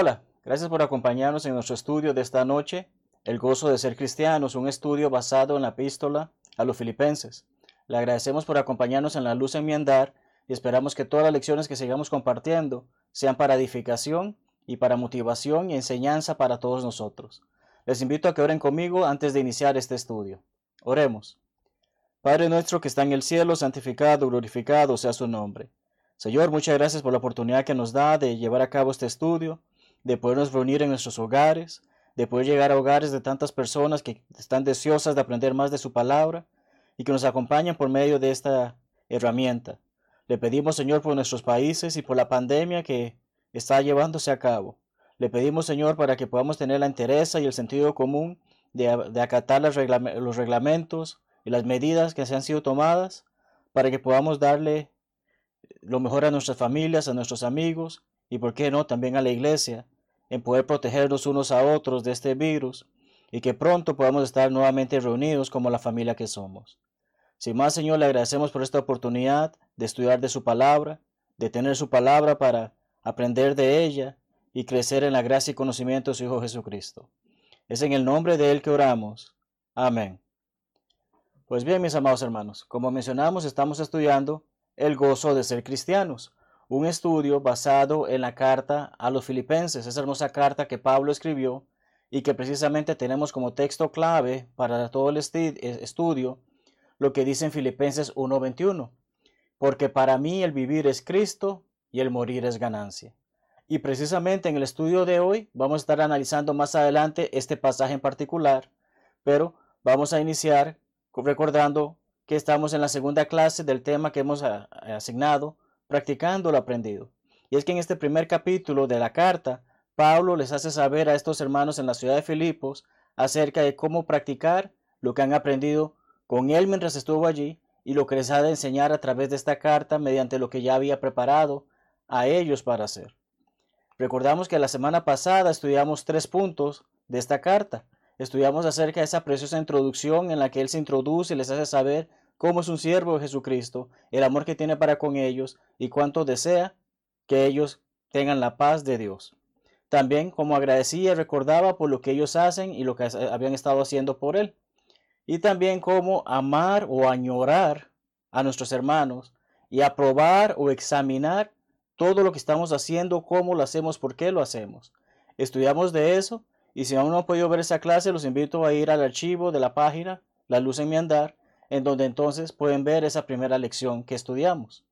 Hola, gracias por acompañarnos en nuestro estudio de esta noche, El gozo de ser cristianos, un estudio basado en la epístola a los filipenses. Le agradecemos por acompañarnos en la luz en mi andar y esperamos que todas las lecciones que sigamos compartiendo sean para edificación y para motivación y enseñanza para todos nosotros. Les invito a que oren conmigo antes de iniciar este estudio. Oremos. Padre nuestro que está en el cielo, santificado, glorificado sea su nombre. Señor, muchas gracias por la oportunidad que nos da de llevar a cabo este estudio de podernos reunir en nuestros hogares, de poder llegar a hogares de tantas personas que están deseosas de aprender más de su palabra y que nos acompañan por medio de esta herramienta. Le pedimos, Señor, por nuestros países y por la pandemia que está llevándose a cabo. Le pedimos, Señor, para que podamos tener la entereza y el sentido común de, acatar los, los reglamentos y las medidas que se han sido tomadas para que podamos darle lo mejor a nuestras familias, a nuestros amigos y, por qué no, también a la iglesia, en poder protegernos unos a otros de este virus y que pronto podamos estar nuevamente reunidos como la familia que somos. Sin más, Señor, le agradecemos por esta oportunidad de estudiar de su palabra, de tener su palabra para aprender de ella y crecer en la gracia y conocimiento de su Hijo Jesucristo. Es en el nombre de Él que oramos. Amén. Pues bien, mis amados hermanos, como mencionamos, estamos estudiando el gozo de ser cristianos, un estudio basado en la carta a los filipenses, esa hermosa carta que Pablo escribió y que precisamente tenemos como texto clave para todo el estudio lo que dice en Filipenses 1:21, porque para mí el vivir es Cristo y el morir es ganancia. Y precisamente en el estudio de hoy vamos a estar analizando más adelante este pasaje en particular, pero vamos a iniciar recordando que estamos en la segunda clase del tema que hemos asignado practicando lo aprendido. Y es que en este primer capítulo de la carta, Pablo les hace saber a estos hermanos en la ciudad de Filipos acerca de cómo practicar lo que han aprendido con él mientras estuvo allí y lo que les ha de enseñar a través de esta carta mediante lo que ya había preparado a ellos para hacer. Recordamos que la semana pasada estudiamos tres puntos de esta carta. Estudiamos acerca de esa preciosa introducción en la que él se introduce y les hace saber cómo es un siervo de Jesucristo, el amor que tiene para con ellos y cuánto desea que ellos tengan la paz de Dios. También como agradecía y recordaba por lo que ellos hacen y lo que habían estado haciendo por él. Y también cómo amar o añorar a nuestros hermanos y aprobar o examinar todo lo que estamos haciendo, cómo lo hacemos, por qué lo hacemos. Estudiamos de eso y si aún no han podido ver esa clase, los invito a ir al archivo de la página La Luz en mi Andar en donde entonces pueden ver esa primera lección que estudiamos.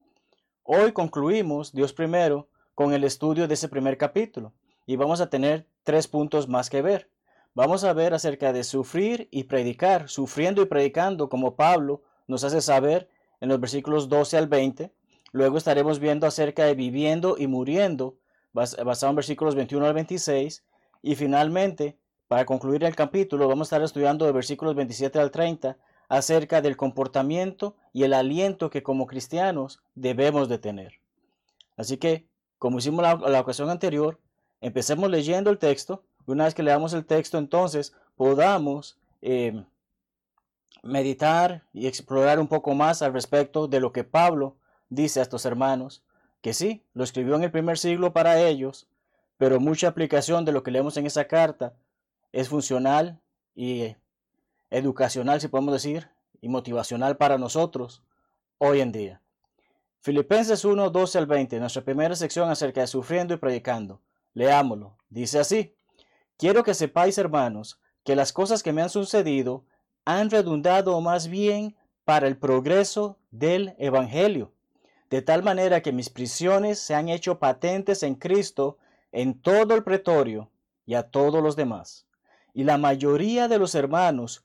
Hoy concluimos, Dios primero, con el estudio de ese primer capítulo y vamos a tener tres puntos más que ver. Vamos a ver acerca de sufrir y predicar, sufriendo y predicando, como Pablo nos hace saber en los versículos 12 al 20. Luego estaremos viendo acerca de viviendo y muriendo, basado en versículos 21 al 26. Y finalmente, para concluir el capítulo, vamos a estar estudiando de versículos 27 al 30 acerca del comportamiento y el aliento que como cristianos debemos de tener. Así que, como hicimos la, la ocasión anterior, empecemos leyendo el texto. Una vez que leamos el texto, entonces podamos eh, meditar y explorar un poco más al respecto de lo que Pablo dice a estos hermanos, que sí, lo escribió en el primer siglo para ellos, pero mucha aplicación de lo que leemos en esa carta es funcional y educacional, si podemos decir, y motivacional para nosotros hoy en día. Filipenses 1, 12 al 20, nuestra primera sección acerca de sufriendo y predicando. Leámoslo. Dice así, quiero que sepáis, hermanos, que las cosas que me han sucedido han redundado más bien para el progreso del Evangelio, de tal manera que mis prisiones se han hecho patentes en Cristo en todo el pretorio y a todos los demás. Y la mayoría de los hermanos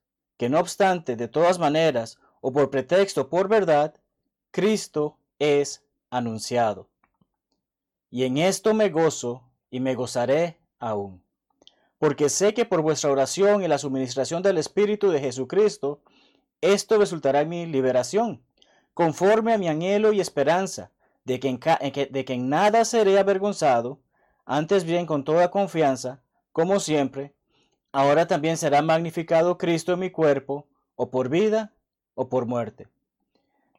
Que no obstante, de todas maneras, o por pretexto por verdad, Cristo es anunciado. Y en esto me gozo y me gozaré aún. porque sé que por vuestra oración y la suministración del Espíritu de Jesucristo, esto resultará en mi liberación, conforme a mi anhelo y esperanza, de que en, de que en nada seré avergonzado, antes bien con toda confianza, como siempre, ahora también será magnificado Cristo en mi cuerpo, o por vida o por muerte.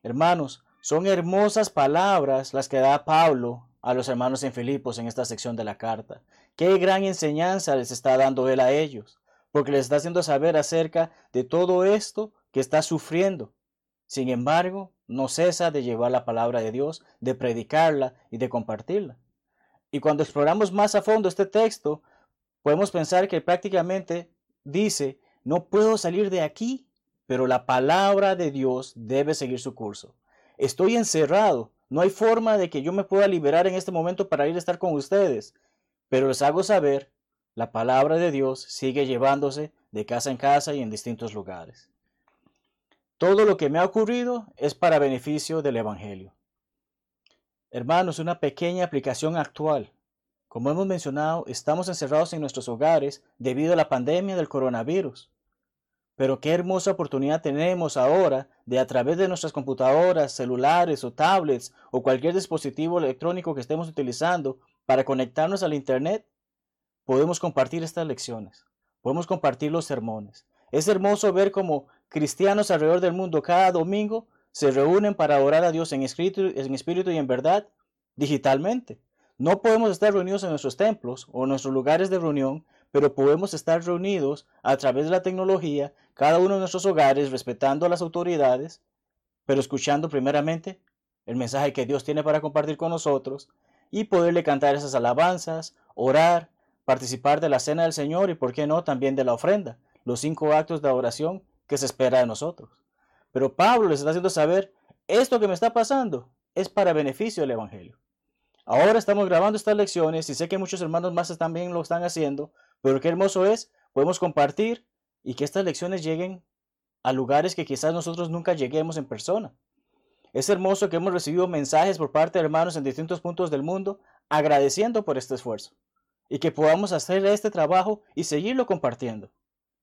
Hermanos, son hermosas palabras las que da Pablo a los hermanos en Filipos en esta sección de la carta. Qué gran enseñanza les está dando él a ellos, porque les está haciendo saber acerca de todo esto que está sufriendo. Sin embargo, no cesa de llevar la palabra de Dios, de predicarla y de compartirla. Y cuando exploramos más a fondo este texto, podemos pensar que prácticamente dice, no puedo salir de aquí, pero la palabra de Dios debe seguir su curso. Estoy encerrado. No hay forma de que yo me pueda liberar en este momento para ir a estar con ustedes. Pero les hago saber, la palabra de Dios sigue llevándose de casa en casa y en distintos lugares. Todo lo que me ha ocurrido es para beneficio del Evangelio. Hermanos, una pequeña aplicación actual. Como hemos mencionado, estamos encerrados en nuestros hogares debido a la pandemia del coronavirus. Pero qué hermosa oportunidad tenemos ahora de a través de nuestras computadoras, celulares o tablets o cualquier dispositivo electrónico que estemos utilizando para conectarnos al Internet, podemos compartir estas lecciones, podemos compartir los sermones. Es hermoso ver cómo cristianos alrededor del mundo cada domingo se reúnen para orar a Dios en espíritu, en espíritu y en verdad digitalmente. No podemos estar reunidos en nuestros templos o en nuestros lugares de reunión, pero podemos estar reunidos a través de la tecnología, cada uno de nuestros hogares, respetando a las autoridades, pero escuchando primeramente el mensaje que Dios tiene para compartir con nosotros y poderle cantar esas alabanzas, orar, participar de la cena del Señor y, por qué no, también de la ofrenda, los cinco actos de oración que se espera de nosotros. Pero Pablo les está haciendo saber, esto que me está pasando es para beneficio del Evangelio. Ahora estamos grabando estas lecciones y sé que muchos hermanos más también lo están haciendo pero qué hermoso es, podemos compartir y que estas lecciones lleguen a lugares que quizás nosotros nunca lleguemos en persona. Es hermoso que hemos recibido mensajes por parte de hermanos en distintos puntos del mundo agradeciendo por este esfuerzo y que podamos hacer este trabajo y seguirlo compartiendo.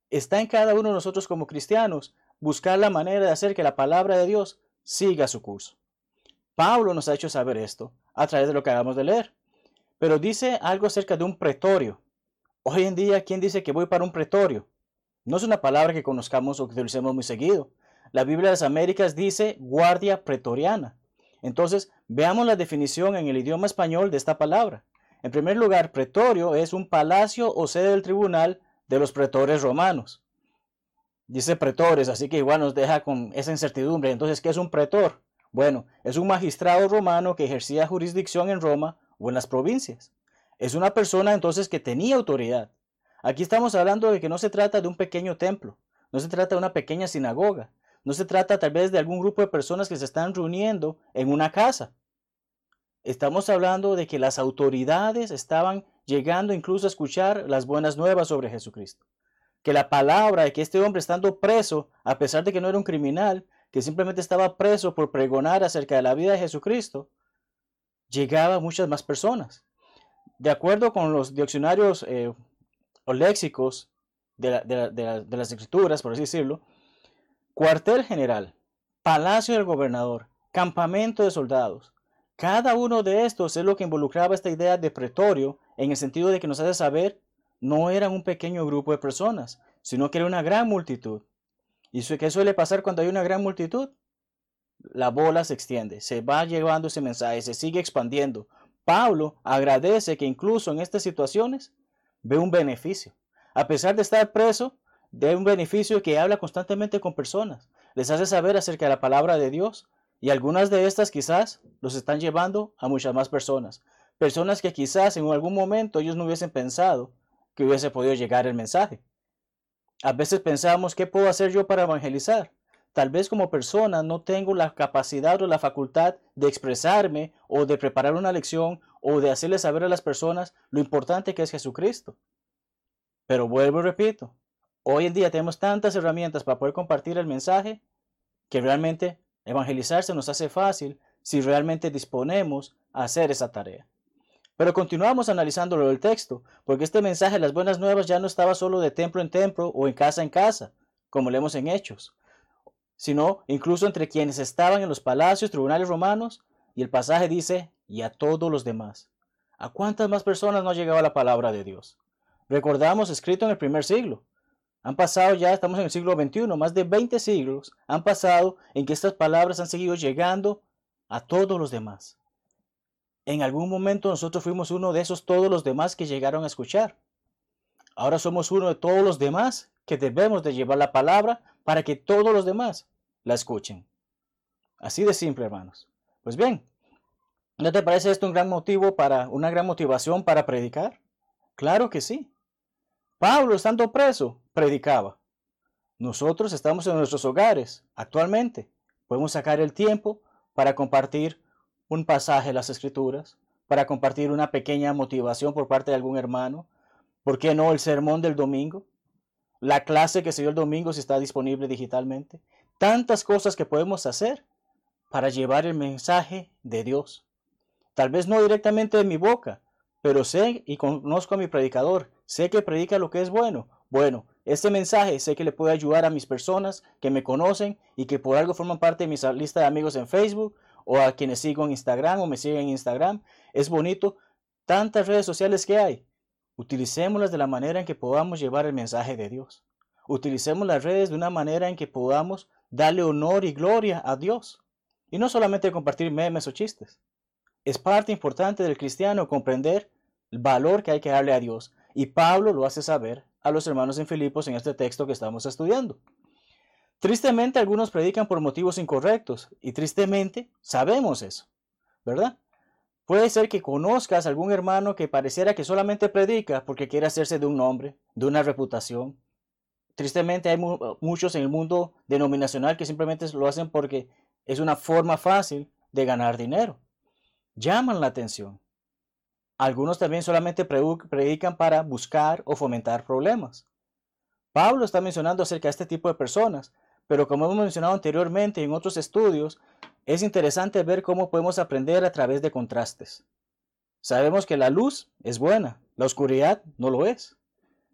Está en cada uno de nosotros como cristianos buscar la manera de hacer que la palabra de Dios siga su curso. Pablo nos ha hecho saber esto a través de lo que acabamos de leer, pero dice algo acerca de un pretorio Hoy en día, ¿quién dice que voy para un pretorio? No es una palabra que conozcamos o que utilicemos muy seguido. La Biblia de las Américas dice guardia pretoriana. Entonces, veamos la definición en el idioma español de esta palabra. En primer lugar, pretorio es un palacio o sede del tribunal de los pretores romanos. Dice pretores, así que igual nos deja con esa incertidumbre. Entonces, ¿qué es un pretor? Bueno, es un magistrado romano que ejercía jurisdicción en Roma o en las provincias. Es una persona entonces que tenía autoridad. Aquí estamos hablando de que no se trata de un pequeño templo, no se trata de una pequeña sinagoga, no se trata tal vez de algún grupo de personas que se están reuniendo en una casa. Estamos hablando de que las autoridades estaban llegando incluso a escuchar las buenas nuevas sobre Jesucristo. Que la palabra de que este hombre estando preso, a pesar de que no era un criminal, que simplemente estaba preso por pregonar acerca de la vida de Jesucristo, llegaba a muchas más personas. De acuerdo con los diccionarios eh, o léxicos de, de las escrituras, por así decirlo, cuartel general, palacio del gobernador, campamento de soldados. Cada uno de estos es lo que involucraba esta idea de pretorio en el sentido de que nos hace saber no eran un pequeño grupo de personas, sino que era una gran multitud. ¿Y qué suele pasar cuando hay una gran multitud? La bola se extiende, se va llevando ese mensaje, se sigue expandiendo. Pablo agradece que incluso en estas situaciones ve un beneficio. A pesar de estar preso, ve un beneficio que habla constantemente con personas. Les hace saber acerca de la palabra de Dios y algunas de estas quizás los están llevando a muchas más personas. Personas que quizás en algún momento ellos no hubiesen pensado que hubiese podido llegar el mensaje. A veces pensamos, ¿qué puedo hacer yo para evangelizar? Tal vez como persona no tengo la capacidad o la facultad de expresarme o de preparar una lección o de hacerle saber a las personas lo importante que es Jesucristo. Pero vuelvo y repito, hoy en día tenemos tantas herramientas para poder compartir el mensaje que realmente evangelizar se nos hace fácil si realmente disponemos a hacer esa tarea. Pero continuamos analizándolo del texto, porque este mensaje de las buenas nuevas ya no estaba solo de templo en templo o en casa en casa, como leemos en Hechos, sino incluso entre quienes estaban en los palacios, tribunales romanos, y el pasaje dice, y a todos los demás. ¿A cuántas más personas no ha llegado la palabra de Dios? Recordamos escrito en el primer siglo. Han pasado ya, estamos en el siglo XXI, más de 20 siglos han pasado en que estas palabras han seguido llegando a todos los demás. En algún momento nosotros fuimos uno de esos todos los demás que llegaron a escuchar. Ahora somos uno de todos los demás que debemos de llevar la palabra para que todos los demás la escuchen. Así de simple, hermanos. Pues bien, ¿no te parece esto un gran motivo para una gran motivación para predicar? Claro que sí. Pablo, estando preso, predicaba. Nosotros estamos en nuestros hogares actualmente. Podemos sacar el tiempo para compartir un pasaje de las Escrituras, para compartir una pequeña motivación por parte de algún hermano. ¿Por qué no el sermón del domingo? La clase que se dio el domingo si está disponible digitalmente. Tantas cosas que podemos hacer para llevar el mensaje de Dios. Tal vez no directamente de mi boca, pero sé y conozco a mi predicador, sé que predica lo que es bueno. Bueno, este mensaje sé que le puede ayudar a mis personas que me conocen y que por algo forman parte de mi lista de amigos en Facebook o a quienes sigo en Instagram o me siguen en Instagram. Es bonito. Tantas redes sociales que hay. Utilicémoslas de la manera en que podamos llevar el mensaje de Dios. Utilicemos las redes de una manera en que podamos darle honor y gloria a Dios. Y no solamente compartir memes o chistes. Es parte importante del cristiano comprender el valor que hay que darle a Dios. Y Pablo lo hace saber a los hermanos en Filipos en este texto que estamos estudiando. Tristemente algunos predican por motivos incorrectos y tristemente sabemos eso, ¿verdad? Puede ser que conozcas a algún hermano que pareciera que solamente predica porque quiere hacerse de un nombre, de una reputación. Tristemente hay muchos en el mundo denominacional que simplemente lo hacen porque es una forma fácil de ganar dinero. Llaman la atención. Algunos también solamente predican para buscar o fomentar problemas. Pablo está mencionando acerca de este tipo de personas, pero como hemos mencionado anteriormente en otros estudios, es interesante ver cómo podemos aprender a través de contrastes. Sabemos que la luz es buena, la oscuridad no lo es.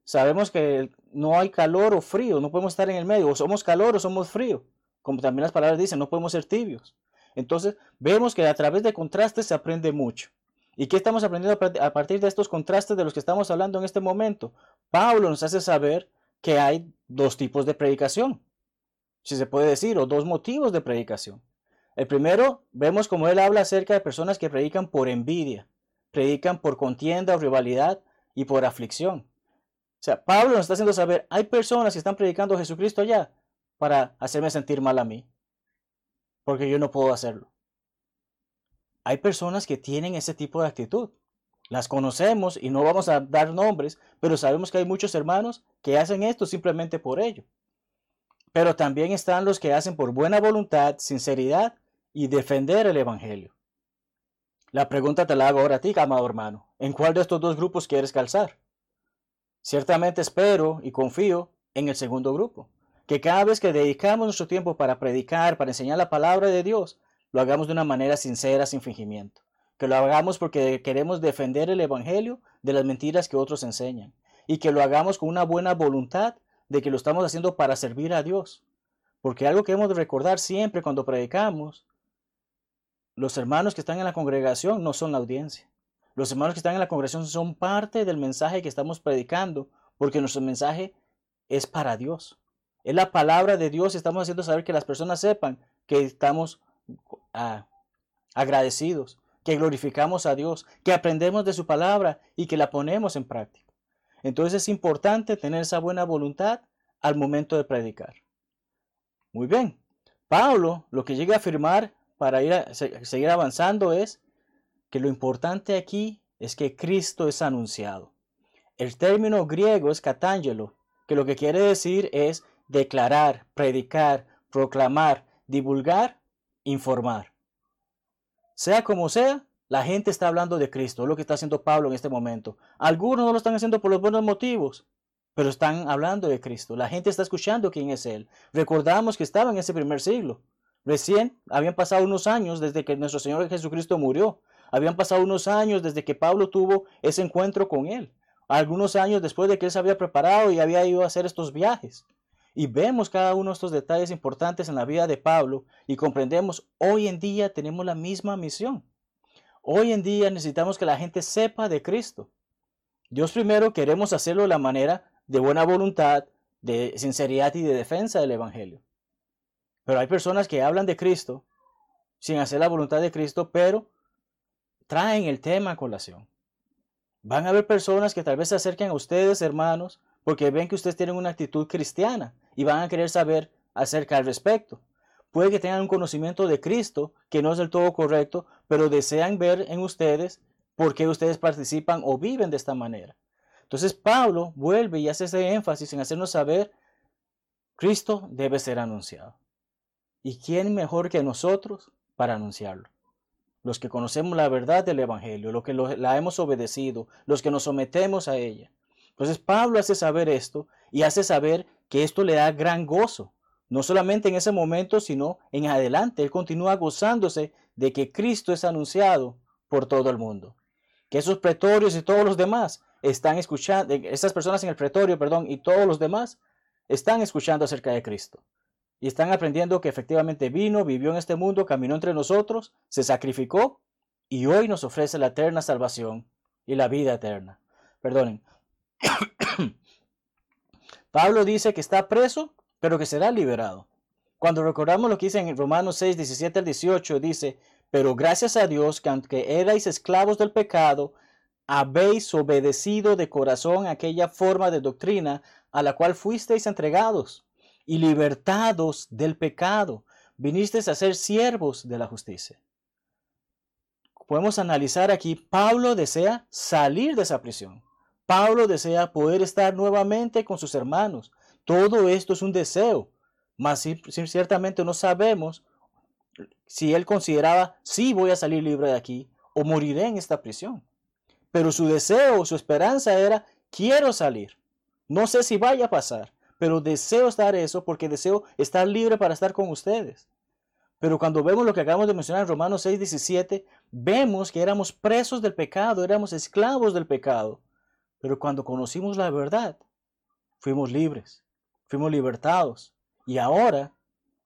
Sabemos que no hay calor o frío, no podemos estar en el medio, o somos calor o somos frío, como también las palabras dicen, no podemos ser tibios. Entonces, vemos que a través de contrastes se aprende mucho. ¿Y qué estamos aprendiendo a partir de estos contrastes de los que estamos hablando en este momento? Pablo nos hace saber que hay dos tipos de predicación si se puede decir, o dos motivos de predicación. El primero, vemos como él habla acerca de personas que predican por envidia, predican por contienda o rivalidad y por aflicción. O sea, Pablo nos está haciendo saber, hay personas que están predicando a Jesucristo allá para hacerme sentir mal a mí, porque yo no puedo hacerlo. Hay personas que tienen ese tipo de actitud. Las conocemos y no vamos a dar nombres, pero sabemos que hay muchos hermanos que hacen esto simplemente por ello. Pero también están los que hacen por buena voluntad, sinceridad y defender el Evangelio. La pregunta te la hago ahora a ti, amado hermano. ¿En cuál de estos dos grupos quieres calzar? Ciertamente espero y confío en el segundo grupo. Que cada vez que dedicamos nuestro tiempo para predicar, para enseñar la palabra de Dios, lo hagamos de una manera sincera, sin fingimiento. Que lo hagamos porque queremos defender el Evangelio de las mentiras que otros enseñan. Y que lo hagamos con una buena voluntad de que lo estamos haciendo para servir a Dios. Porque algo que hemos de recordar siempre cuando predicamos, los hermanos que están en la congregación no son la audiencia. Los hermanos que están en la congregación son parte del mensaje que estamos predicando, porque nuestro mensaje es para Dios. Es la palabra de Dios y estamos haciendo saber que las personas sepan que estamos ah, agradecidos, que glorificamos a Dios, que aprendemos de su palabra y que la ponemos en práctica. Entonces es importante tener esa buena voluntad al momento de predicar. Muy bien. Pablo lo que llega a afirmar para ir a, seguir avanzando es que lo importante aquí es que Cristo es anunciado. El término griego es catángelo, que lo que quiere decir es declarar, predicar, proclamar, divulgar, informar. Sea como sea, la gente está hablando de Cristo, lo que está haciendo Pablo en este momento. Algunos no lo están haciendo por los buenos motivos, pero están hablando de Cristo. La gente está escuchando quién es Él. Recordamos que estaba en ese primer siglo. Recién habían pasado unos años desde que nuestro Señor Jesucristo murió. Habían pasado unos años desde que Pablo tuvo ese encuentro con él. Algunos años después de que él se había preparado y había ido a hacer estos viajes. Y vemos cada uno de estos detalles importantes en la vida de Pablo y comprendemos, hoy en día tenemos la misma misión. Hoy en día necesitamos que la gente sepa de Cristo. Dios primero queremos hacerlo de la manera de buena voluntad, de sinceridad y de defensa del Evangelio. Pero hay personas que hablan de Cristo sin hacer la voluntad de Cristo, pero traen el tema a colación. Van a haber personas que tal vez se acerquen a ustedes, hermanos, porque ven que ustedes tienen una actitud cristiana y van a querer saber acerca al respecto. Puede que tengan un conocimiento de Cristo que no es del todo correcto, pero desean ver en ustedes por qué ustedes participan o viven de esta manera. Entonces Pablo vuelve y hace ese énfasis en hacernos saber, Cristo debe ser anunciado. ¿Y quién mejor que nosotros para anunciarlo? Los que conocemos la verdad del Evangelio, los que la hemos obedecido, los que nos sometemos a ella. Entonces Pablo hace saber esto y hace saber que esto le da gran gozo, no solamente en ese momento, sino en adelante. Él continúa gozándose de que Cristo es anunciado por todo el mundo. Que esos pretorios y todos los demás están escuchando, esas personas en el pretorio, perdón, y todos los demás están escuchando acerca de Cristo. Y están aprendiendo que efectivamente vino, vivió en este mundo, caminó entre nosotros, se sacrificó y hoy nos ofrece la eterna salvación y la vida eterna. Perdonen, Pablo dice que está preso, pero que será liberado. Cuando recordamos lo que dice en Romanos 6, 17 al 18, dice, pero gracias a Dios que aunque erais esclavos del pecado, habéis obedecido de corazón aquella forma de doctrina a la cual fuisteis entregados y libertados del pecado, vinisteis a ser siervos de la justicia. Podemos analizar aquí, Pablo desea salir de esa prisión. Pablo desea poder estar nuevamente con sus hermanos. Todo esto es un deseo, mas ciertamente no sabemos si él consideraba, sí voy a salir libre de aquí o moriré en esta prisión. Pero su deseo, su esperanza era, quiero salir. No sé si vaya a pasar, pero deseo estar eso porque deseo estar libre para estar con ustedes. Pero cuando vemos lo que acabamos de mencionar en Romanos 6, 17, vemos que éramos presos del pecado, éramos esclavos del pecado. Pero cuando conocimos la verdad, fuimos libres, fuimos libertados. Y ahora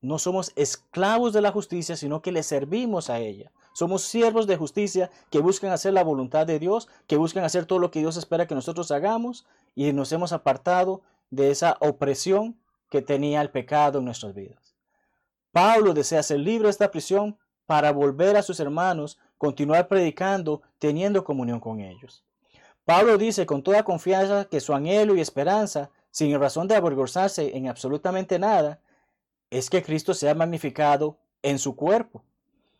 no somos esclavos de la justicia, sino que le servimos a ella. Somos siervos de justicia que buscan hacer la voluntad de Dios, que buscan hacer todo lo que Dios espera que nosotros hagamos y nos hemos apartado de esa opresión que tenía el pecado en nuestras vidas. Pablo desea ser libre de esta prisión para volver a sus hermanos, continuar predicando, teniendo comunión con ellos. Pablo dice con toda confianza que su anhelo y esperanza, sin razón de avergonzarse en absolutamente nada, es que Cristo sea magnificado en su cuerpo.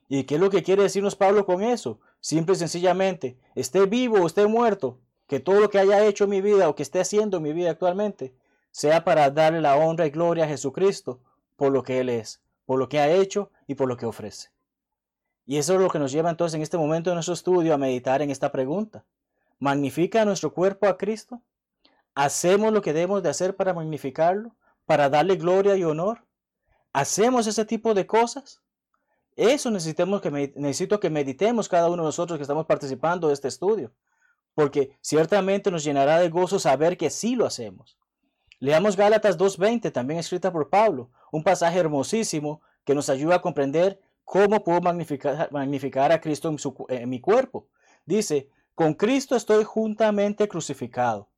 ¿Y qué es lo que quiere decirnos Pablo con eso? Simple y sencillamente, esté vivo o esté muerto, que todo lo que haya hecho en mi vida o que esté haciendo en mi vida actualmente, sea para darle la honra y gloria a Jesucristo por lo que Él es, por lo que ha hecho y por lo que ofrece. Y eso es lo que nos lleva entonces en este momento de nuestro estudio a meditar en esta pregunta magnifica nuestro cuerpo a Cristo? ¿Hacemos lo que debemos de hacer para magnificarlo? ¿Para darle gloria y honor? ¿Hacemos ese tipo de cosas? Eso necesitamos que, necesito que meditemos cada uno de nosotros que estamos participando de este estudio, porque ciertamente nos llenará de gozo saber que sí lo hacemos. Leamos Gálatas 2.20, también escrita por Pablo, un pasaje hermosísimo que nos ayuda a comprender cómo puedo magnificar, magnificar a Cristo en, en mi cuerpo. Dice, con Cristo estoy juntamente crucificado.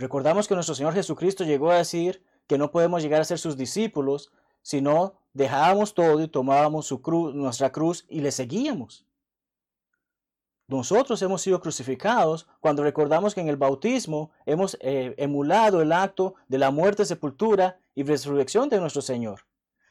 Recordamos que nuestro Señor Jesucristo llegó a decir que no podemos llegar a ser sus discípulos si no dejábamos todo y tomábamos su cruz, nuestra cruz y le seguíamos. Nosotros hemos sido crucificados cuando recordamos que en el bautismo hemos eh, emulado el acto de la muerte, sepultura y resurrección de nuestro Señor.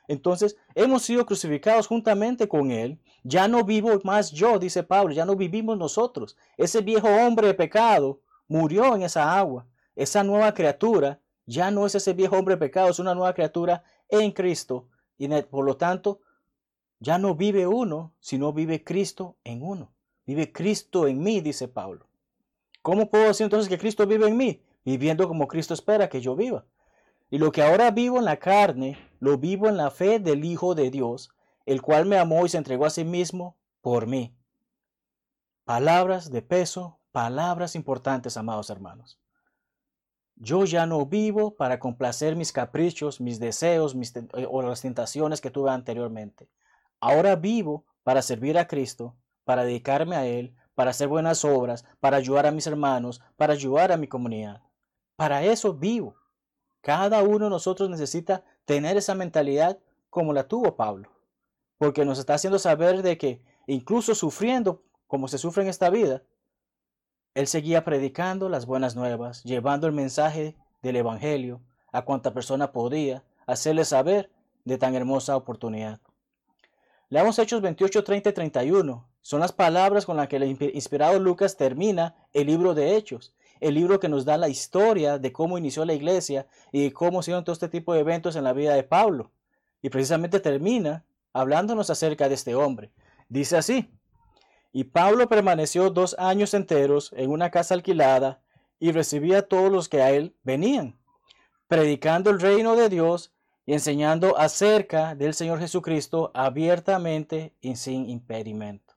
Entonces, hemos sido crucificados juntamente con Él. Ya no vivo más yo, dice Pablo, ya no vivimos nosotros. Ese viejo hombre de pecado murió en esa agua. Esa nueva criatura ya no es ese viejo hombre pecado, es una nueva criatura en Cristo. Y por lo tanto, ya no vive uno, sino vive Cristo en uno. Vive Cristo en mí, dice Pablo. ¿Cómo puedo decir entonces que Cristo vive en mí? Viviendo como Cristo espera que yo viva. Y lo que ahora vivo en la carne, lo vivo en la fe del Hijo de Dios, el cual me amó y se entregó a sí mismo por mí. Palabras de peso, palabras importantes, amados hermanos. Yo ya no vivo para complacer mis caprichos, mis deseos eh, o las tentaciones que tuve anteriormente. Ahora vivo para servir a Cristo, para dedicarme a Él, para hacer buenas obras, para ayudar a mis hermanos, para ayudar a mi comunidad. Para eso vivo. Cada uno de nosotros necesita tener esa mentalidad como la tuvo Pablo, porque nos está haciendo saber de que incluso sufriendo como se sufre en esta vida, él seguía predicando las buenas nuevas, llevando el mensaje del Evangelio a cuanta persona podía, hacerle saber de tan hermosa oportunidad. Leamos Hechos 28, 30 y 31. Son las palabras con las que el inspirado Lucas termina el libro de Hechos, el libro que nos da la historia de cómo inició la iglesia y cómo hicieron todo este tipo de eventos en la vida de Pablo. Y precisamente termina hablándonos acerca de este hombre. Dice así, y Pablo permaneció dos años enteros en una casa alquilada y recibía a todos los que a él venían, predicando el reino de Dios y enseñando acerca del Señor Jesucristo abiertamente y sin impedimento.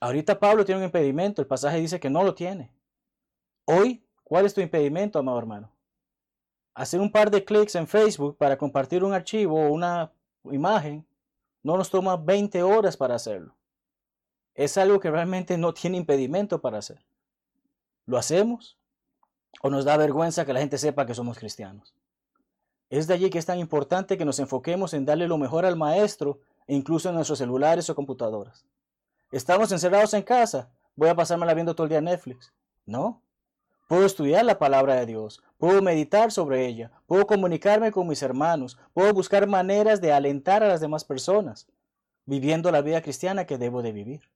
Ahorita Pablo tiene un impedimento, el pasaje dice que no lo tiene. Hoy, ¿cuál es tu impedimento, amado hermano? Hacer un par de clics en Facebook para compartir un archivo o una imagen no nos toma 20 horas para hacerlo. Es algo que realmente no tiene impedimento para hacer. ¿Lo hacemos? ¿O nos da vergüenza que la gente sepa que somos cristianos? Es de allí que es tan importante que nos enfoquemos en darle lo mejor al maestro, e incluso en nuestros celulares o computadoras. Estamos encerrados en casa. Voy a pasármela viendo todo el día Netflix. No. Puedo estudiar la palabra de Dios, puedo meditar sobre ella, puedo comunicarme con mis hermanos, puedo buscar maneras de alentar a las demás personas, viviendo la vida cristiana que debo de vivir.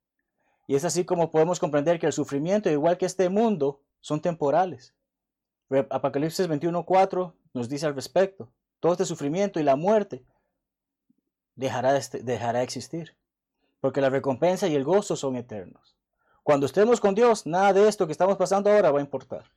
Y es así como podemos comprender que el sufrimiento, igual que este mundo, son temporales. Apocalipsis 21.4 nos dice al respecto, todo este sufrimiento y la muerte dejará de, dejará de existir, porque la recompensa y el gozo son eternos. Cuando estemos con Dios, nada de esto que estamos pasando ahora va a importar.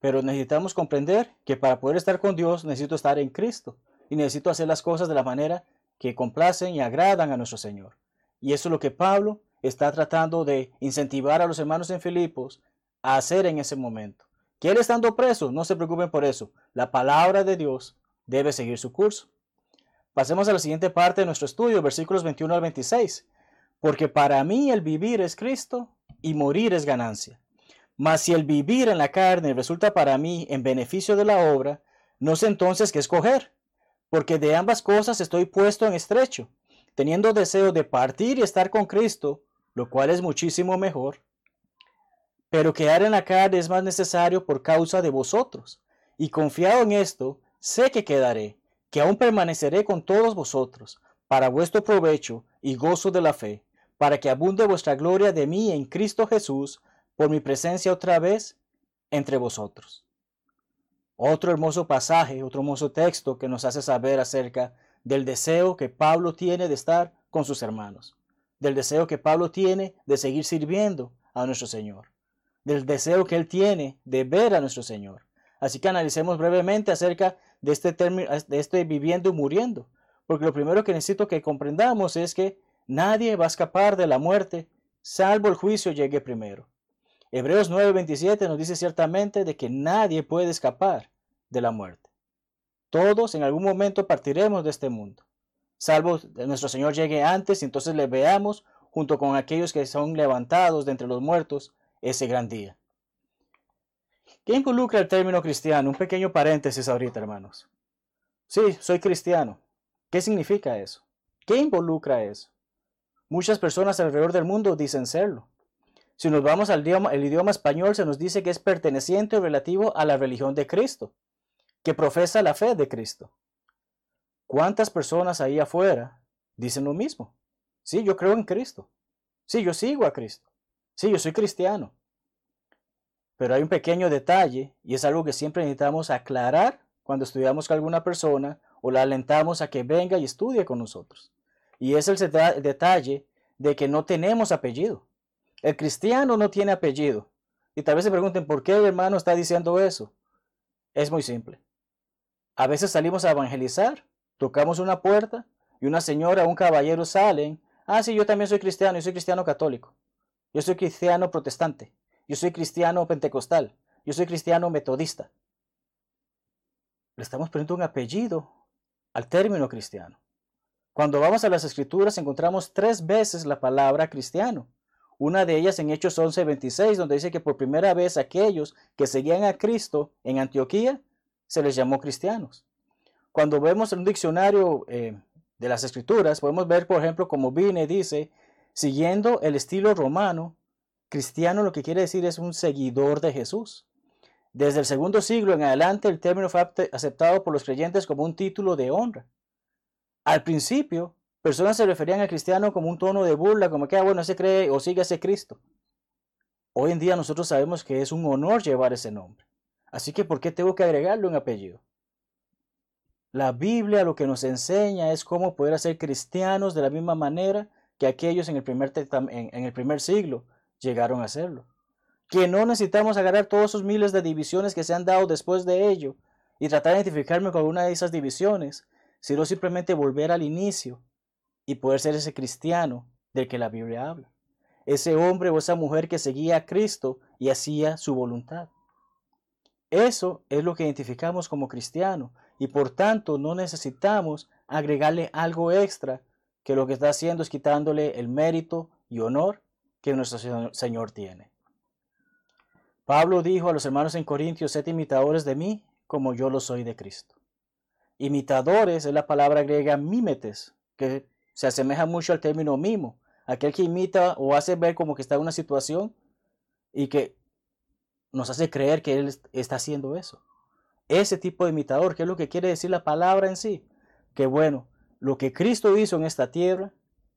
Pero necesitamos comprender que para poder estar con Dios necesito estar en Cristo y necesito hacer las cosas de la manera que complacen y agradan a nuestro Señor. Y eso es lo que Pablo está tratando de incentivar a los hermanos en Filipos a hacer en ese momento. Que él estando preso, no se preocupen por eso. La palabra de Dios debe seguir su curso. Pasemos a la siguiente parte de nuestro estudio, versículos 21 al 26. Porque para mí el vivir es Cristo y morir es ganancia. Mas si el vivir en la carne resulta para mí en beneficio de la obra, no sé entonces qué escoger, porque de ambas cosas estoy puesto en estrecho, teniendo deseo de partir y estar con Cristo, lo cual es muchísimo mejor pero quedar en la carne es más necesario por causa de vosotros. Y confiado en esto, sé que quedaré, que aún permaneceré con todos vosotros, para vuestro provecho y gozo de la fe, para que abunde vuestra gloria de mí en Cristo Jesús, por mi presencia otra vez entre vosotros. Otro hermoso pasaje, otro hermoso texto que nos hace saber acerca del deseo que Pablo tiene de estar con sus hermanos, del deseo que Pablo tiene de seguir sirviendo a nuestro Señor del deseo que Él tiene de ver a nuestro Señor. Así que analicemos brevemente acerca de este, término, de este viviendo y muriendo, porque lo primero que necesito que comprendamos es que nadie va a escapar de la muerte, salvo el juicio llegue primero. Hebreos 9:27 nos dice ciertamente de que nadie puede escapar de la muerte. Todos en algún momento partiremos de este mundo, salvo nuestro Señor llegue antes y entonces le veamos junto con aquellos que son levantados de entre los muertos ese gran día. ¿Qué involucra el término cristiano? Un pequeño paréntesis ahorita, hermanos. Sí, soy cristiano. ¿Qué significa eso? ¿Qué involucra eso? Muchas personas alrededor del mundo dicen serlo. Si nos vamos al idioma, el idioma español, se nos dice que es perteneciente o relativo a la religión de Cristo, que profesa la fe de Cristo. ¿Cuántas personas ahí afuera dicen lo mismo? Sí, yo creo en Cristo. Sí, yo sigo a Cristo. Sí, yo soy cristiano. Pero hay un pequeño detalle y es algo que siempre necesitamos aclarar cuando estudiamos con alguna persona o la alentamos a que venga y estudie con nosotros. Y es el detalle de que no tenemos apellido. El cristiano no tiene apellido. Y tal vez se pregunten, ¿por qué el hermano está diciendo eso? Es muy simple. A veces salimos a evangelizar, tocamos una puerta y una señora o un caballero salen. Ah, sí, yo también soy cristiano, y soy cristiano católico. Yo soy cristiano protestante. Yo soy cristiano pentecostal. Yo soy cristiano metodista. Le estamos poniendo un apellido al término cristiano. Cuando vamos a las escrituras encontramos tres veces la palabra cristiano. Una de ellas en Hechos 11:26, donde dice que por primera vez aquellos que seguían a Cristo en Antioquía se les llamó cristianos. Cuando vemos en un diccionario eh, de las escrituras, podemos ver, por ejemplo, como Vine dice, siguiendo el estilo romano, cristiano lo que quiere decir es un seguidor de Jesús. Desde el segundo siglo en adelante, el término fue aceptado por los creyentes como un título de honra. Al principio, personas se referían al cristiano como un tono de burla, como que, ah, bueno, se cree o sigue a ese Cristo. Hoy en día nosotros sabemos que es un honor llevar ese nombre. Así que, ¿por qué tengo que agregarle un apellido? La Biblia lo que nos enseña es cómo poder ser cristianos de la misma manera que aquellos en el primer, el primer siglo llegaron a hacerlo. Que no necesitamos agarrar todos esos miles de divisiones que se han dado después de ello y tratar de identificarme con una de esas divisiones, sino simplemente volver al inicio y poder ser ese cristiano del que la Biblia habla. Ese hombre o esa mujer que seguía a Cristo y hacía su voluntad. Eso es lo que identificamos como cristiano y por tanto no necesitamos agregarle algo extra que lo que está haciendo es quitándole el mérito y honor que nuestro Señor tiene. Pablo dijo a los hermanos en Corintios, sed imitadores de mí como yo lo soy de Cristo. Imitadores es la palabra griega mímetes, que se asemeja mucho al término mimo, aquel que imita o hace ver como que está en una situación y que nos hace creer que él está haciendo eso. Ese tipo de imitador, ¿qué es lo que quiere decir la palabra en sí? Que bueno, lo que Cristo hizo en esta tierra,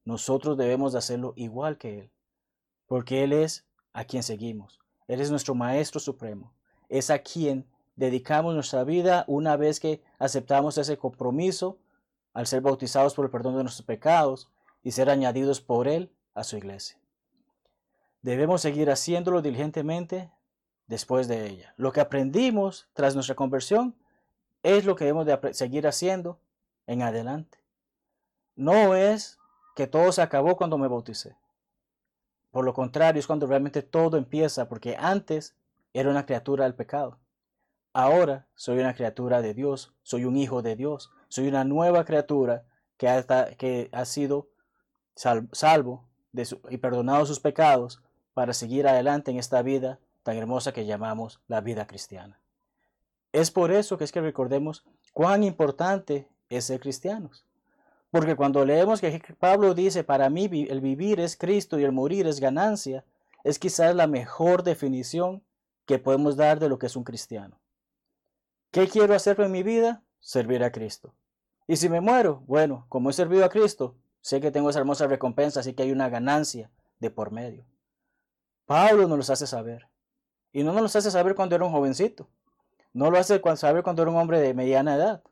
nosotros debemos de hacerlo igual que Él, porque Él es a quien seguimos. Él es nuestro Maestro Supremo. Es a quien dedicamos nuestra vida una vez que aceptamos ese compromiso al ser bautizados por el perdón de nuestros pecados y ser añadidos por Él a su iglesia. Debemos seguir haciéndolo diligentemente después de ella. Lo que aprendimos tras nuestra conversión es lo que debemos de seguir haciendo en adelante. No es que todo se acabó cuando me bauticé. Por lo contrario, es cuando realmente todo empieza, porque antes era una criatura del pecado. Ahora soy una criatura de Dios, soy un hijo de Dios, soy una nueva criatura que ha, que ha sido salvo y perdonado sus pecados para seguir adelante en esta vida tan hermosa que llamamos la vida cristiana. Es por eso que es que recordemos cuán importante es ser cristianos. Porque cuando leemos que Pablo dice, para mí el vivir es Cristo y el morir es ganancia, es quizás la mejor definición que podemos dar de lo que es un cristiano. ¿Qué quiero hacer en mi vida? Servir a Cristo. Y si me muero, bueno, como he servido a Cristo, sé que tengo esa hermosa recompensa, así que hay una ganancia de por medio. Pablo nos los hace saber. Y no nos los hace saber cuando era un jovencito. No lo hace saber cuando era un hombre de mediana edad.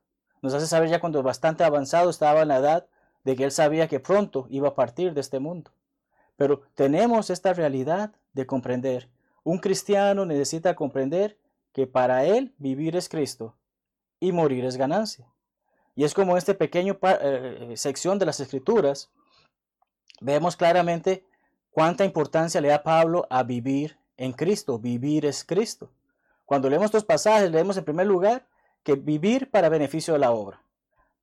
Nos hace saber ya cuando bastante avanzado estaba en la edad de que él sabía que pronto iba a partir de este mundo. Pero tenemos esta realidad de comprender. Un cristiano necesita comprender que para él vivir es Cristo y morir es ganancia. Y es como esta pequeña eh, sección de las Escrituras, vemos claramente cuánta importancia le da Pablo a vivir en Cristo. Vivir es Cristo. Cuando leemos estos pasajes, leemos en primer lugar que vivir para beneficio de la obra.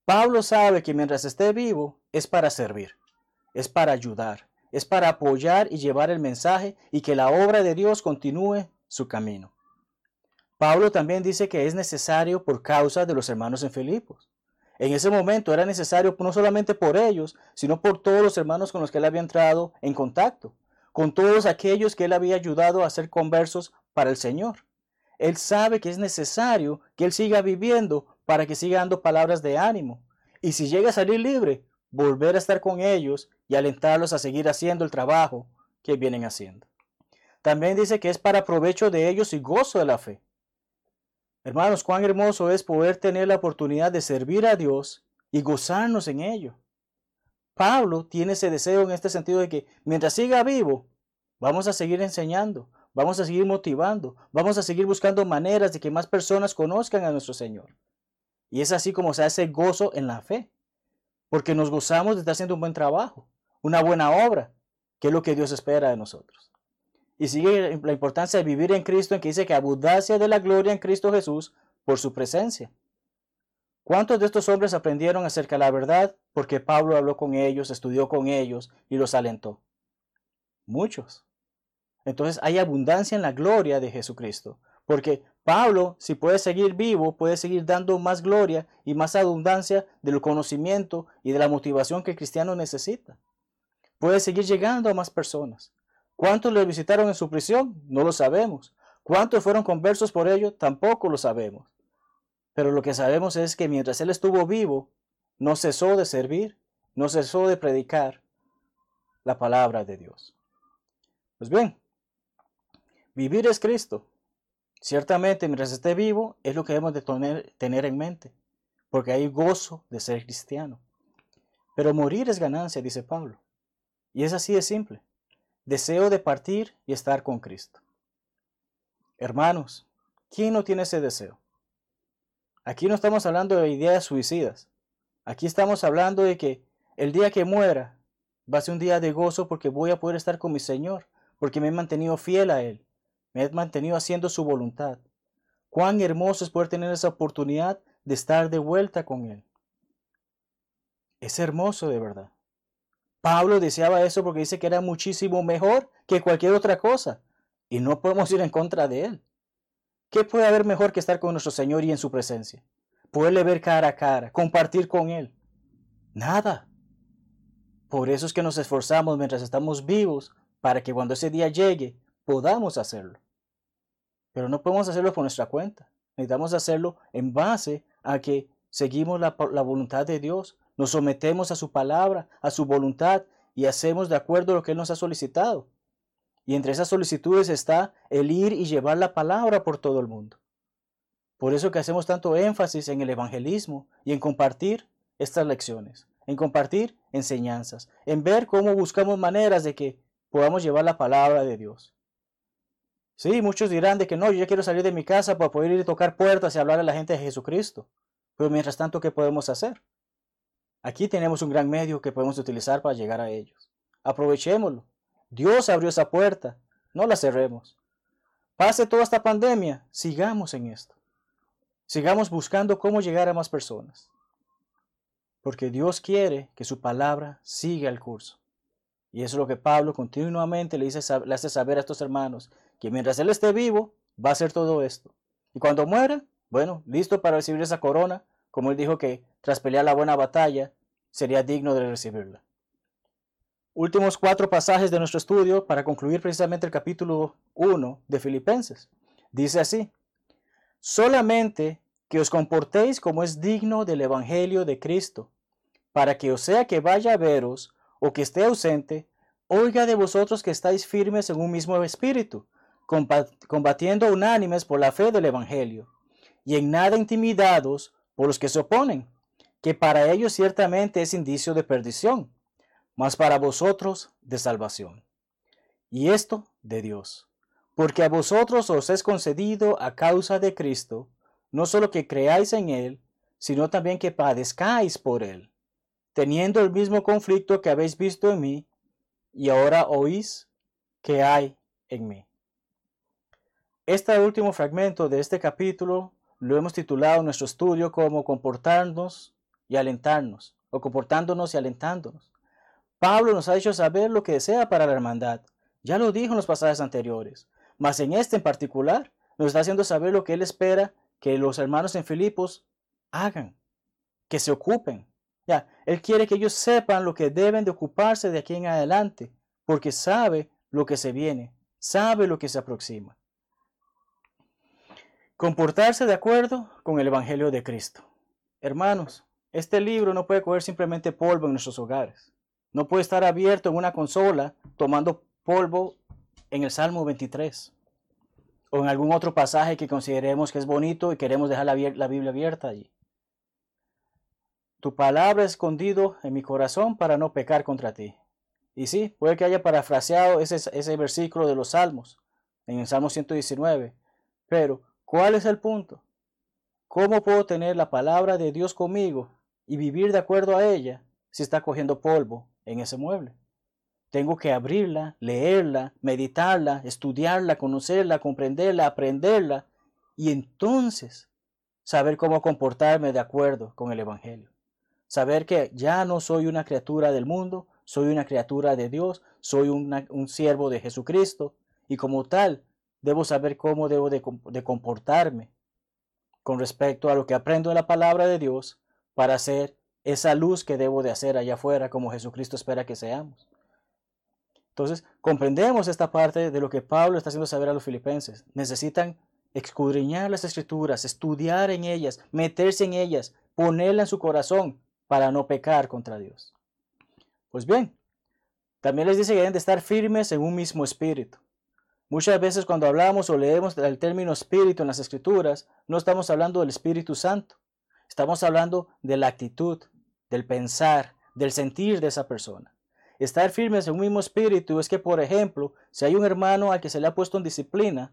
Pablo sabe que mientras esté vivo es para servir, es para ayudar, es para apoyar y llevar el mensaje y que la obra de Dios continúe su camino. Pablo también dice que es necesario por causa de los hermanos en Filipos. En ese momento era necesario no solamente por ellos, sino por todos los hermanos con los que él había entrado en contacto, con todos aquellos que él había ayudado a ser conversos para el Señor. Él sabe que es necesario que él siga viviendo para que siga dando palabras de ánimo. Y si llega a salir libre, volver a estar con ellos y alentarlos a seguir haciendo el trabajo que vienen haciendo. También dice que es para provecho de ellos y gozo de la fe. Hermanos, cuán hermoso es poder tener la oportunidad de servir a Dios y gozarnos en ello. Pablo tiene ese deseo en este sentido de que mientras siga vivo, vamos a seguir enseñando, vamos a seguir motivando, vamos a seguir buscando maneras de que más personas conozcan a nuestro Señor. Y es así como se hace gozo en la fe, porque nos gozamos de estar haciendo un buen trabajo, una buena obra, que es lo que Dios espera de nosotros. Y sigue la importancia de vivir en Cristo, en que dice que abundancia de la gloria en Cristo Jesús por su presencia. ¿Cuántos de estos hombres aprendieron acerca de la verdad porque Pablo habló con ellos, estudió con ellos y los alentó? Muchos. Entonces hay abundancia en la gloria de Jesucristo, porque Pablo, si puede seguir vivo, puede seguir dando más gloria y más abundancia del conocimiento y de la motivación que el cristiano necesita. Puede seguir llegando a más personas. ¿Cuántos le visitaron en su prisión? No lo sabemos. ¿Cuántos fueron conversos por ello? Tampoco lo sabemos. Pero lo que sabemos es que mientras él estuvo vivo, no cesó de servir, no cesó de predicar la palabra de Dios. Pues bien, vivir es Cristo. Ciertamente, mientras esté vivo, es lo que debemos de tener, en mente, porque hay gozo de ser cristiano. Pero morir es ganancia, dice Pablo. Y es así de simple. Deseo de partir y estar con Cristo. Hermanos, ¿quién no tiene ese deseo? Aquí no estamos hablando de ideas suicidas. Aquí estamos hablando de que el día que muera va a ser un día de gozo porque voy a poder estar con mi Señor, porque me he mantenido fiel a Él, me he mantenido haciendo su voluntad. Cuán hermoso es poder tener esa oportunidad de estar de vuelta con Él. Es hermoso de verdad. Pablo deseaba eso porque dice que era muchísimo mejor que cualquier otra cosa y no podemos ir en contra de Él. ¿Qué puede haber mejor que estar con nuestro Señor y en su presencia? Poderle ver cara a cara, compartir con Él. Nada. Por eso es que nos esforzamos mientras estamos vivos para que cuando ese día llegue podamos hacerlo. Pero no podemos hacerlo por nuestra cuenta. Necesitamos hacerlo en base a que seguimos la, la voluntad de Dios, nos sometemos a su palabra, a su voluntad y hacemos de acuerdo a lo que Él nos ha solicitado. Y entre esas solicitudes está el ir y llevar la palabra por todo el mundo. Por eso que hacemos tanto énfasis en el evangelismo y en compartir estas lecciones, en compartir enseñanzas, en ver cómo buscamos maneras de que podamos llevar la palabra de Dios. Sí, muchos dirán de que no, yo ya quiero salir de mi casa para poder ir y tocar puertas y hablar a la gente de Jesucristo. Pero mientras tanto, ¿qué podemos hacer? Aquí tenemos un gran medio que podemos utilizar para llegar a ellos. Aprovechémoslo. Dios abrió esa puerta, no la cerremos. Pase toda esta pandemia, sigamos en esto. Sigamos buscando cómo llegar a más personas. Porque Dios quiere que su palabra siga el curso. Y eso es lo que Pablo continuamente le, dice, le hace saber a estos hermanos, que mientras Él esté vivo, va a hacer todo esto. Y cuando muera, bueno, listo para recibir esa corona, como Él dijo que tras pelear la buena batalla, sería digno de recibirla últimos cuatro pasajes de nuestro estudio para concluir precisamente el capítulo 1 de Filipenses. Dice así, solamente que os comportéis como es digno del Evangelio de Cristo, para que o sea que vaya a veros o que esté ausente, oiga de vosotros que estáis firmes en un mismo espíritu, combatiendo unánimes por la fe del Evangelio, y en nada intimidados por los que se oponen, que para ellos ciertamente es indicio de perdición mas para vosotros de salvación. Y esto de Dios, porque a vosotros os es concedido a causa de Cristo, no solo que creáis en Él, sino también que padezcáis por Él, teniendo el mismo conflicto que habéis visto en mí, y ahora oís que hay en mí. Este último fragmento de este capítulo lo hemos titulado en nuestro estudio como comportarnos y alentarnos, o comportándonos y alentándonos. Pablo nos ha hecho saber lo que desea para la hermandad. Ya lo dijo en los pasajes anteriores. Mas en este en particular nos está haciendo saber lo que él espera que los hermanos en Filipos hagan, que se ocupen. Ya, él quiere que ellos sepan lo que deben de ocuparse de aquí en adelante, porque sabe lo que se viene, sabe lo que se aproxima. Comportarse de acuerdo con el Evangelio de Cristo. Hermanos, este libro no puede coger simplemente polvo en nuestros hogares. No puede estar abierto en una consola tomando polvo en el Salmo 23 o en algún otro pasaje que consideremos que es bonito y queremos dejar la, Biblia abierta allí. Tu palabra escondido en mi corazón para no pecar contra ti. Y sí, puede que haya parafraseado ese, ese versículo de los Salmos, en el Salmo 119. Pero, ¿cuál es el punto? ¿Cómo puedo tener la palabra de Dios conmigo y vivir de acuerdo a ella si está cogiendo polvo en ese mueble. tengo que abrirla, leerla, meditarla, estudiarla, conocerla, comprenderla, aprenderla y entonces saber cómo comportarme de acuerdo con el Evangelio. Saber que ya no soy una criatura del mundo, soy una criatura de Dios, soy un siervo de Jesucristo y como tal debo saber cómo debo de, de comportarme con respecto a lo que aprendo de la palabra de Dios para ser esa luz que debo de hacer allá afuera como Jesucristo espera que seamos. Entonces, comprendemos esta parte de lo que Pablo está haciendo saber a los filipenses. Necesitan escudriñar las escrituras, estudiar en ellas, meterse en ellas, ponerla en su corazón para no pecar contra Dios. Pues bien, también les dice que deben de estar firmes en un mismo espíritu. Muchas veces cuando hablamos o leemos el término espíritu en las escrituras, no estamos hablando del Espíritu Santo. Estamos hablando de la actitud, del pensar, del sentir de esa persona. Estar firmes en un mismo espíritu es que, por ejemplo, si hay un hermano al que se le ha puesto en disciplina,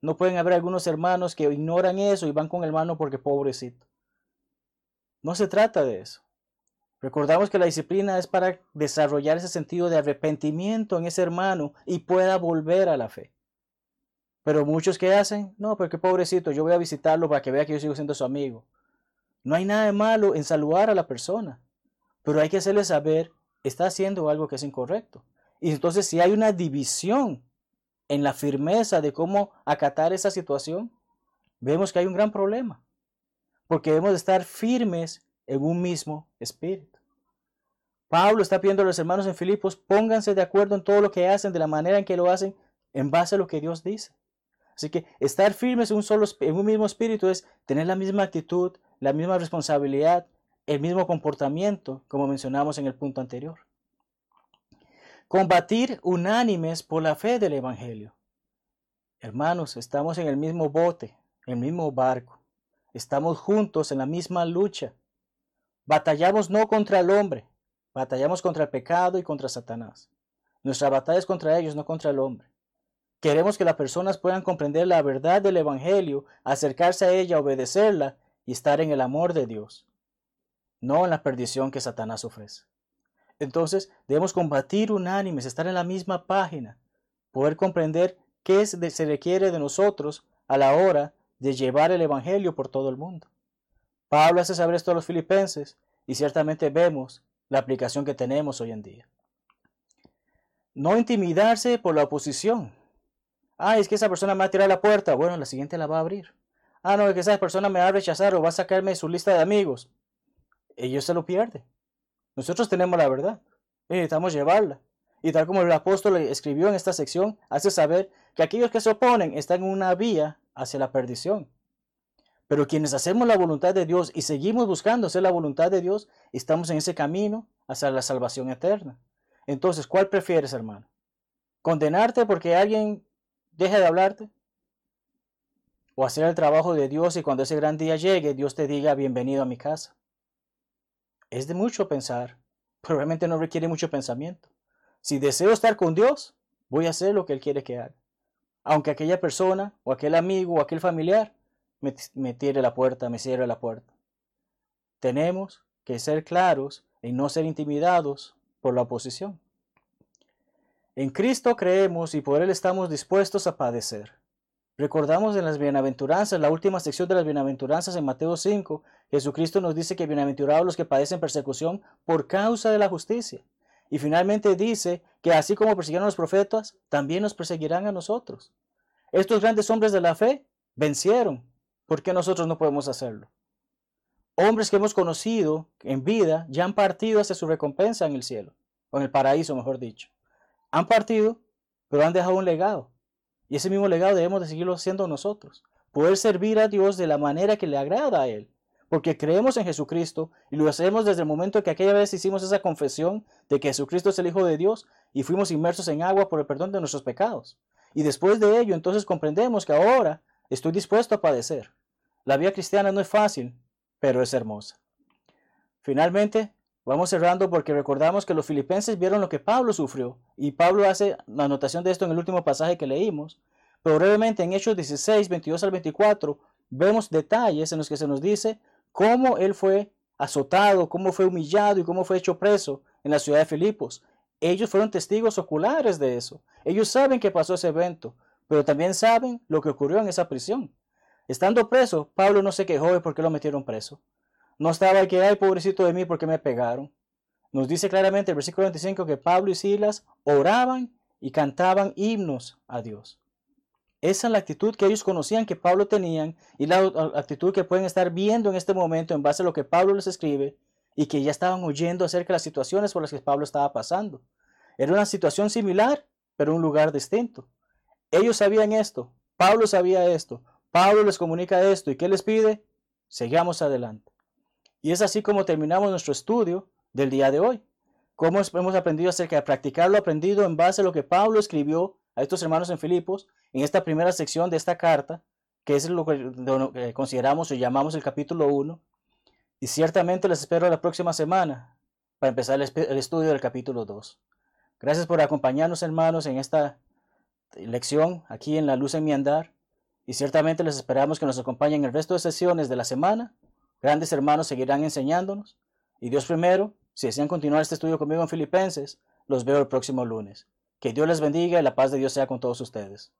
no pueden haber algunos hermanos que ignoran eso y van con el hermano porque pobrecito. No se trata de eso. Recordamos que la disciplina es para desarrollar ese sentido de arrepentimiento en ese hermano y pueda volver a la fe. Pero muchos que hacen, no, porque pobrecito, yo voy a visitarlo para que vea que yo sigo siendo su amigo. No hay nada de malo en saludar a la persona, pero hay que hacerle saber, está haciendo algo que es incorrecto. Y entonces si hay una división en la firmeza de cómo acatar esa situación, vemos que hay un gran problema, porque debemos estar firmes en un mismo espíritu. Pablo está pidiendo a los hermanos en Filipos, pónganse de acuerdo en todo lo que hacen, de la manera en que lo hacen, en base a lo que Dios dice. Así que estar firmes en un, solo, en un mismo espíritu es tener la misma actitud, la misma responsabilidad, el mismo comportamiento, como mencionamos en el punto anterior. Combatir unánimes por la fe del Evangelio. Hermanos, estamos en el mismo bote, en el mismo barco. Estamos juntos en la misma lucha. Batallamos no contra el hombre, Batallamos contra el pecado y contra Satanás. Nuestra batalla es contra ellos, no contra el hombre. Queremos que las personas puedan comprender la verdad del Evangelio, acercarse a ella, obedecerla y estar en el amor de Dios, no en la perdición que Satanás ofrece. Entonces debemos combatir unánimes, estar en la misma página, poder comprender qué se requiere de nosotros a la hora de llevar el Evangelio por todo el mundo. Pablo hace saber esto a los filipenses y ciertamente vemos la aplicación que tenemos hoy en día. No intimidarse por la oposición. Ah, es que esa persona me va a tirar la puerta. Bueno, la siguiente la va a abrir. Ah, no, es que esa persona me va a rechazar o va a sacarme de su lista de amigos. Ellos se lo pierden. Nosotros tenemos la verdad. necesitamos llevarla. Y tal como el apóstol escribió en esta sección, hace saber que aquellos que se oponen están en una vía hacia la perdición. Pero quienes hacemos la voluntad de Dios y seguimos buscando hacer la voluntad de Dios, estamos en ese camino hacia la salvación eterna. Entonces, ¿cuál prefieres, hermano? ¿Condenarte porque alguien deje de hablarte? ¿O hacer el trabajo de Dios y cuando ese gran día llegue, Dios te diga bienvenido a mi casa? Es de mucho pensar, probablemente no requiere mucho pensamiento. Si deseo estar con Dios, voy a hacer lo que Él quiere que haga. Aunque aquella persona o aquel amigo o aquel familiar me, tire la puerta, me cierre la puerta. Tenemos que ser claros y no ser intimidados por la oposición. En Cristo creemos y por Él estamos dispuestos a padecer. Recordamos en las bienaventuranzas, la última sección de las bienaventuranzas en Mateo 5, Jesucristo nos dice que bienaventurados los que padecen persecución por causa de la justicia. Y finalmente dice que así como persiguieron a los profetas, también nos perseguirán a nosotros. Estos grandes hombres de la fe vencieron ¿Por qué nosotros no podemos hacerlo? Hombres que hemos conocido en vida ya han partido hacia su recompensa en el cielo, o en el paraíso, mejor dicho. Han partido, pero han dejado un legado. Y ese mismo legado debemos de seguirlo haciendo nosotros. Poder servir a Dios de la manera que le agrada a Él. Porque creemos en Jesucristo y lo hacemos desde el momento que aquella vez hicimos esa confesión de que Jesucristo es el Hijo de Dios y fuimos inmersos en agua por el perdón de nuestros pecados. Y después de ello, entonces comprendemos que ahora Estoy dispuesto a padecer. La vida cristiana no es fácil, pero es hermosa. Finalmente, vamos cerrando porque recordamos que los filipenses vieron lo que Pablo sufrió y Pablo hace la anotación de esto en el último pasaje que leímos. Pero brevemente en Hechos 16, 22 al 24, vemos detalles en los que se nos dice cómo él fue azotado, cómo fue humillado y cómo fue hecho preso en la ciudad de Filipos. ellos fueron testigos oculares de eso. Ellos saben que pasó ese evento, pero también saben lo que ocurrió en esa prisión. Estando preso, Pablo no se quejó de por qué lo metieron preso. No estaba que, ay, pobrecito de mí, porque me pegaron. Nos dice claramente el versículo 25 que Pablo y Silas oraban y cantaban himnos a Dios. Esa es la actitud que ellos conocían que Pablo tenían y la actitud que pueden estar viendo en este momento en base a lo que Pablo les escribe y que ya estaban oyendo acerca de las situaciones por las que Pablo estaba pasando. Era una situación similar, pero un lugar distinto. Ellos sabían esto, Pablo sabía esto, Pablo les comunica esto y ¿qué les pide? Sigamos adelante. Y es así como terminamos nuestro estudio del día de hoy. Cómo hemos aprendido acerca de practicar lo aprendido en base a lo que Pablo escribió a estos hermanos en Filipos en esta primera sección de esta carta, que es lo que consideramos o llamamos el capítulo 1. Y ciertamente les espero la próxima semana para empezar el estudio del capítulo 2. Gracias por acompañarnos, hermanos, en esta lección aquí en La Luz en mi andar. Y ciertamente les esperamos que nos acompañen el resto de sesiones de la semana Grandes hermanos seguirán enseñándonos. Y Dios primero, si desean continuar este estudio conmigo en Filipenses, los veo el próximo lunes. Que Dios les bendiga y la paz de Dios sea con todos ustedes.